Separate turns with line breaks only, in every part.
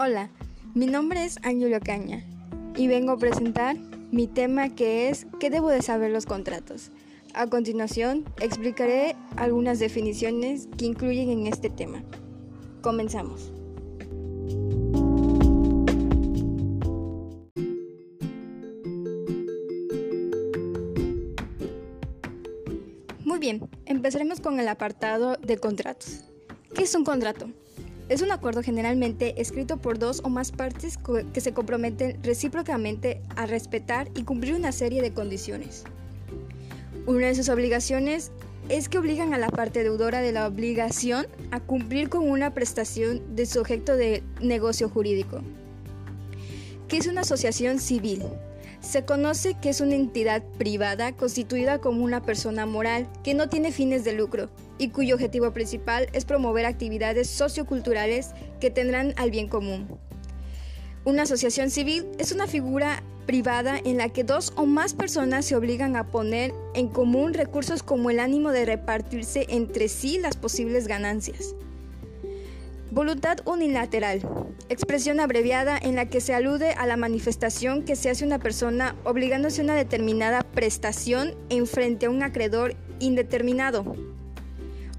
Hola, mi nombre es Ángulo Caña y vengo a presentar mi tema que es ¿qué debo de saber los contratos? A continuación, explicaré algunas definiciones que incluyen en este tema. Comenzamos. Muy bien, empezaremos con el apartado de contratos. ¿Qué es un contrato? Es un acuerdo generalmente escrito por dos o más partes que se comprometen recíprocamente a respetar y cumplir una serie de condiciones. Una de sus obligaciones es que obligan a la parte deudora de la obligación a cumplir con una prestación de su objeto de negocio jurídico, que es una asociación civil. Se conoce que es una entidad privada constituida como una persona moral que no tiene fines de lucro y cuyo objetivo principal es promover actividades socioculturales que tendrán al bien común. Una asociación civil es una figura privada en la que dos o más personas se obligan a poner en común recursos como el ánimo de repartirse entre sí las posibles ganancias. Voluntad unilateral. Expresión abreviada en la que se alude a la manifestación que se hace una persona obligándose a una determinada prestación en frente a un acreedor indeterminado.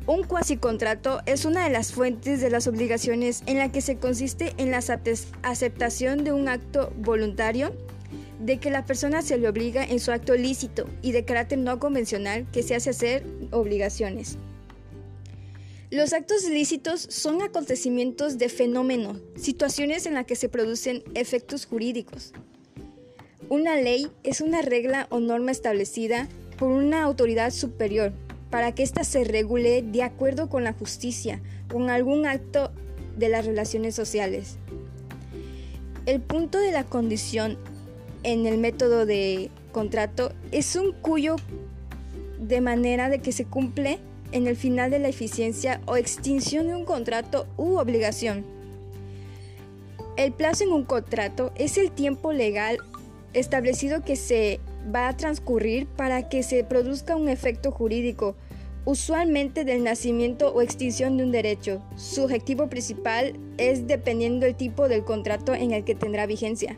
Un cuasicontrato es una de las fuentes de las obligaciones en la que se consiste en la aceptación de un acto voluntario de que la persona se le obliga en su acto lícito y de carácter no convencional que se hace hacer obligaciones. Los actos lícitos son acontecimientos de fenómeno, situaciones en las que se producen efectos jurídicos. Una ley es una regla o norma establecida por una autoridad superior para que ésta se regule de acuerdo con la justicia, con algún acto de las relaciones sociales. El punto de la condición en el método de contrato es un cuyo de manera de que se cumple en el final de la eficiencia o extinción de un contrato u obligación. El plazo en un contrato es el tiempo legal establecido que se va a transcurrir para que se produzca un efecto jurídico, usualmente del nacimiento o extinción de un derecho. Su objetivo principal es dependiendo del tipo del contrato en el que tendrá vigencia.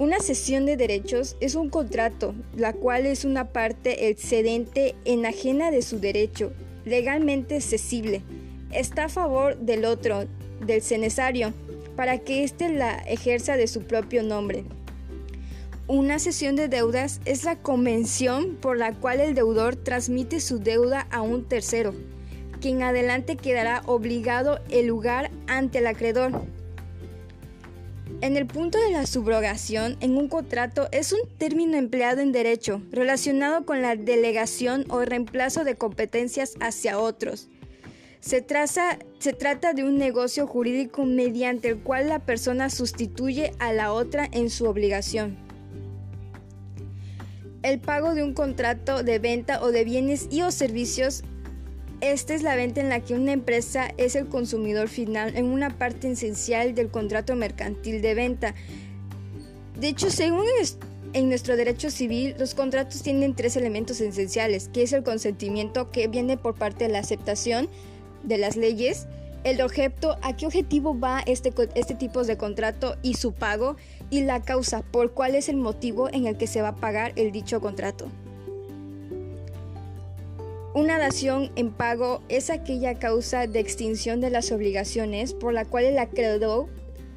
Una cesión de derechos es un contrato, la cual es una parte excedente enajena de su derecho, legalmente cesible. Está a favor del otro, del cenesario, para que éste la ejerza de su propio nombre. Una cesión de deudas es la convención por la cual el deudor transmite su deuda a un tercero, quien adelante quedará obligado el lugar ante el acreedor. En el punto de la subrogación en un contrato es un término empleado en derecho relacionado con la delegación o reemplazo de competencias hacia otros. Se, trata de un negocio jurídico mediante el cual la persona sustituye a la otra en su obligación. El pago de un contrato de venta o de bienes y o servicios. Esta es la venta en la que una empresa es el consumidor final en una parte esencial del contrato mercantil de venta. De hecho, según en nuestro derecho civil, los contratos tienen tres elementos esenciales, que es el consentimiento que viene por parte de la aceptación de las leyes, el objeto, a qué objetivo va este, este tipo de contrato y su pago, y la causa, por cuál es el motivo en el que se va a pagar el dicho contrato. Una dación en pago es aquella causa de extinción de las obligaciones por la cual el acreedor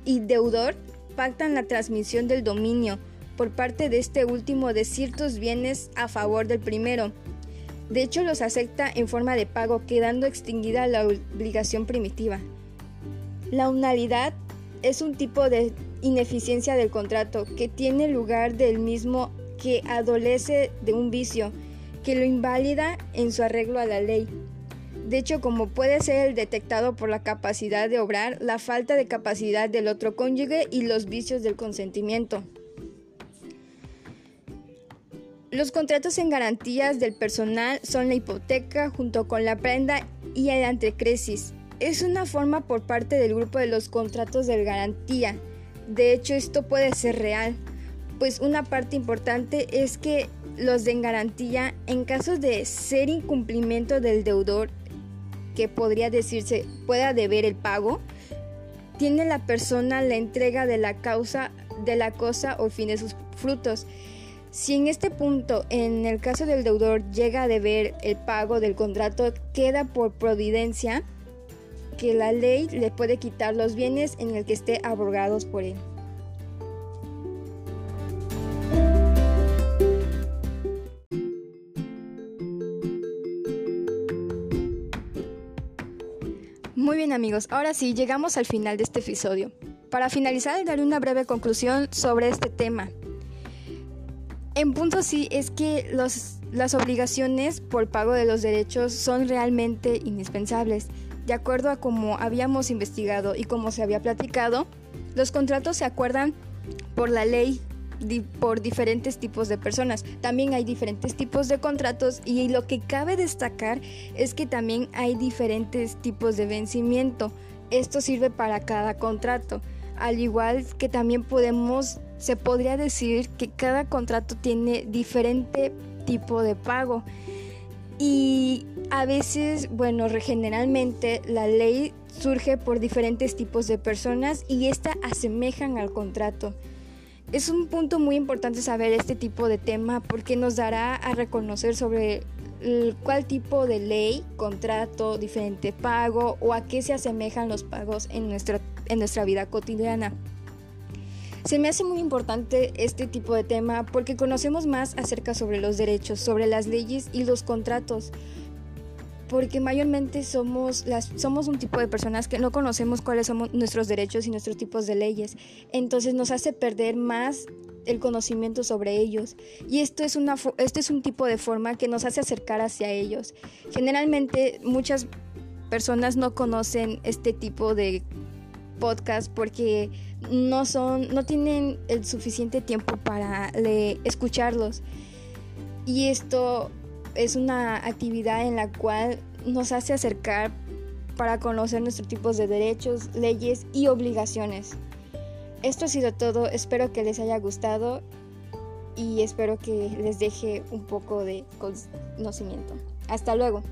y deudor pactan la transmisión del dominio por parte de este último de ciertos bienes a favor del primero. De hecho, los acepta en forma de pago, quedando extinguida la obligación primitiva. La unalidad es un tipo de ineficiencia del contrato que tiene lugar del mismo que adolece de un vicio que lo invalida en su arreglo a la ley. De hecho, como puede ser el detectado por la capacidad de obrar, la falta de capacidad del otro cónyuge y los vicios del consentimiento. Los contratos en garantías del personal son la hipoteca junto con la prenda y el antecresis. Es una forma por parte del grupo de los contratos de garantía de hecho, esto puede ser real, pues una parte importante es que los den garantía en caso de ser incumplimiento del deudor, que podría decirse pueda deber el pago, tiene la persona la entrega de la causa de la cosa o fin de sus frutos. Si en este punto, en el caso del deudor, llega a deber el pago del contrato, queda por providencia que la ley le puede quitar los bienes en el que esté abrogados por él. Muy bien amigos, ahora sí, llegamos al final de este episodio. Para finalizar, daré una breve conclusión sobre este tema. En punto sí es que las obligaciones por pago de los derechos son realmente indispensables. De acuerdo a como habíamos investigado y como se había platicado, los contratos se acuerdan por la ley por diferentes tipos de personas. También hay diferentes tipos de contratos y lo que cabe destacar es que también hay diferentes tipos de vencimiento. Esto sirve para cada contrato. Al igual que también podemos, se podría decir que cada contrato tiene diferente tipo de pago. Y a veces, bueno, generalmente la ley surge por diferentes tipos de personas y esta asemejan al contrato. Es un punto muy importante saber este tipo de tema porque nos dará a reconocer sobre cuál tipo de ley, contrato, diferente pago o a qué se asemejan los pagos en nuestra, en nuestra vida cotidiana. Se me hace muy importante este tipo de tema porque conocemos más acerca sobre los derechos, sobre las leyes y los contratos porque mayormente somos, las, somos un tipo de personas que no conocemos cuáles son nuestros derechos y nuestros tipos de leyes. Entonces nos hace perder más el conocimiento sobre ellos. Y esto es, una, esto es un tipo de forma que nos hace acercar hacia ellos. Generalmente muchas personas no conocen este tipo de podcast porque no son no tienen el suficiente tiempo para escucharlos y esto es una actividad en la cual nos hace acercar para conocer nuestros tipos de derechos, leyes y obligaciones. Esto ha sido todo, espero que les haya gustado y espero que les deje un poco de conocimiento. Hasta luego.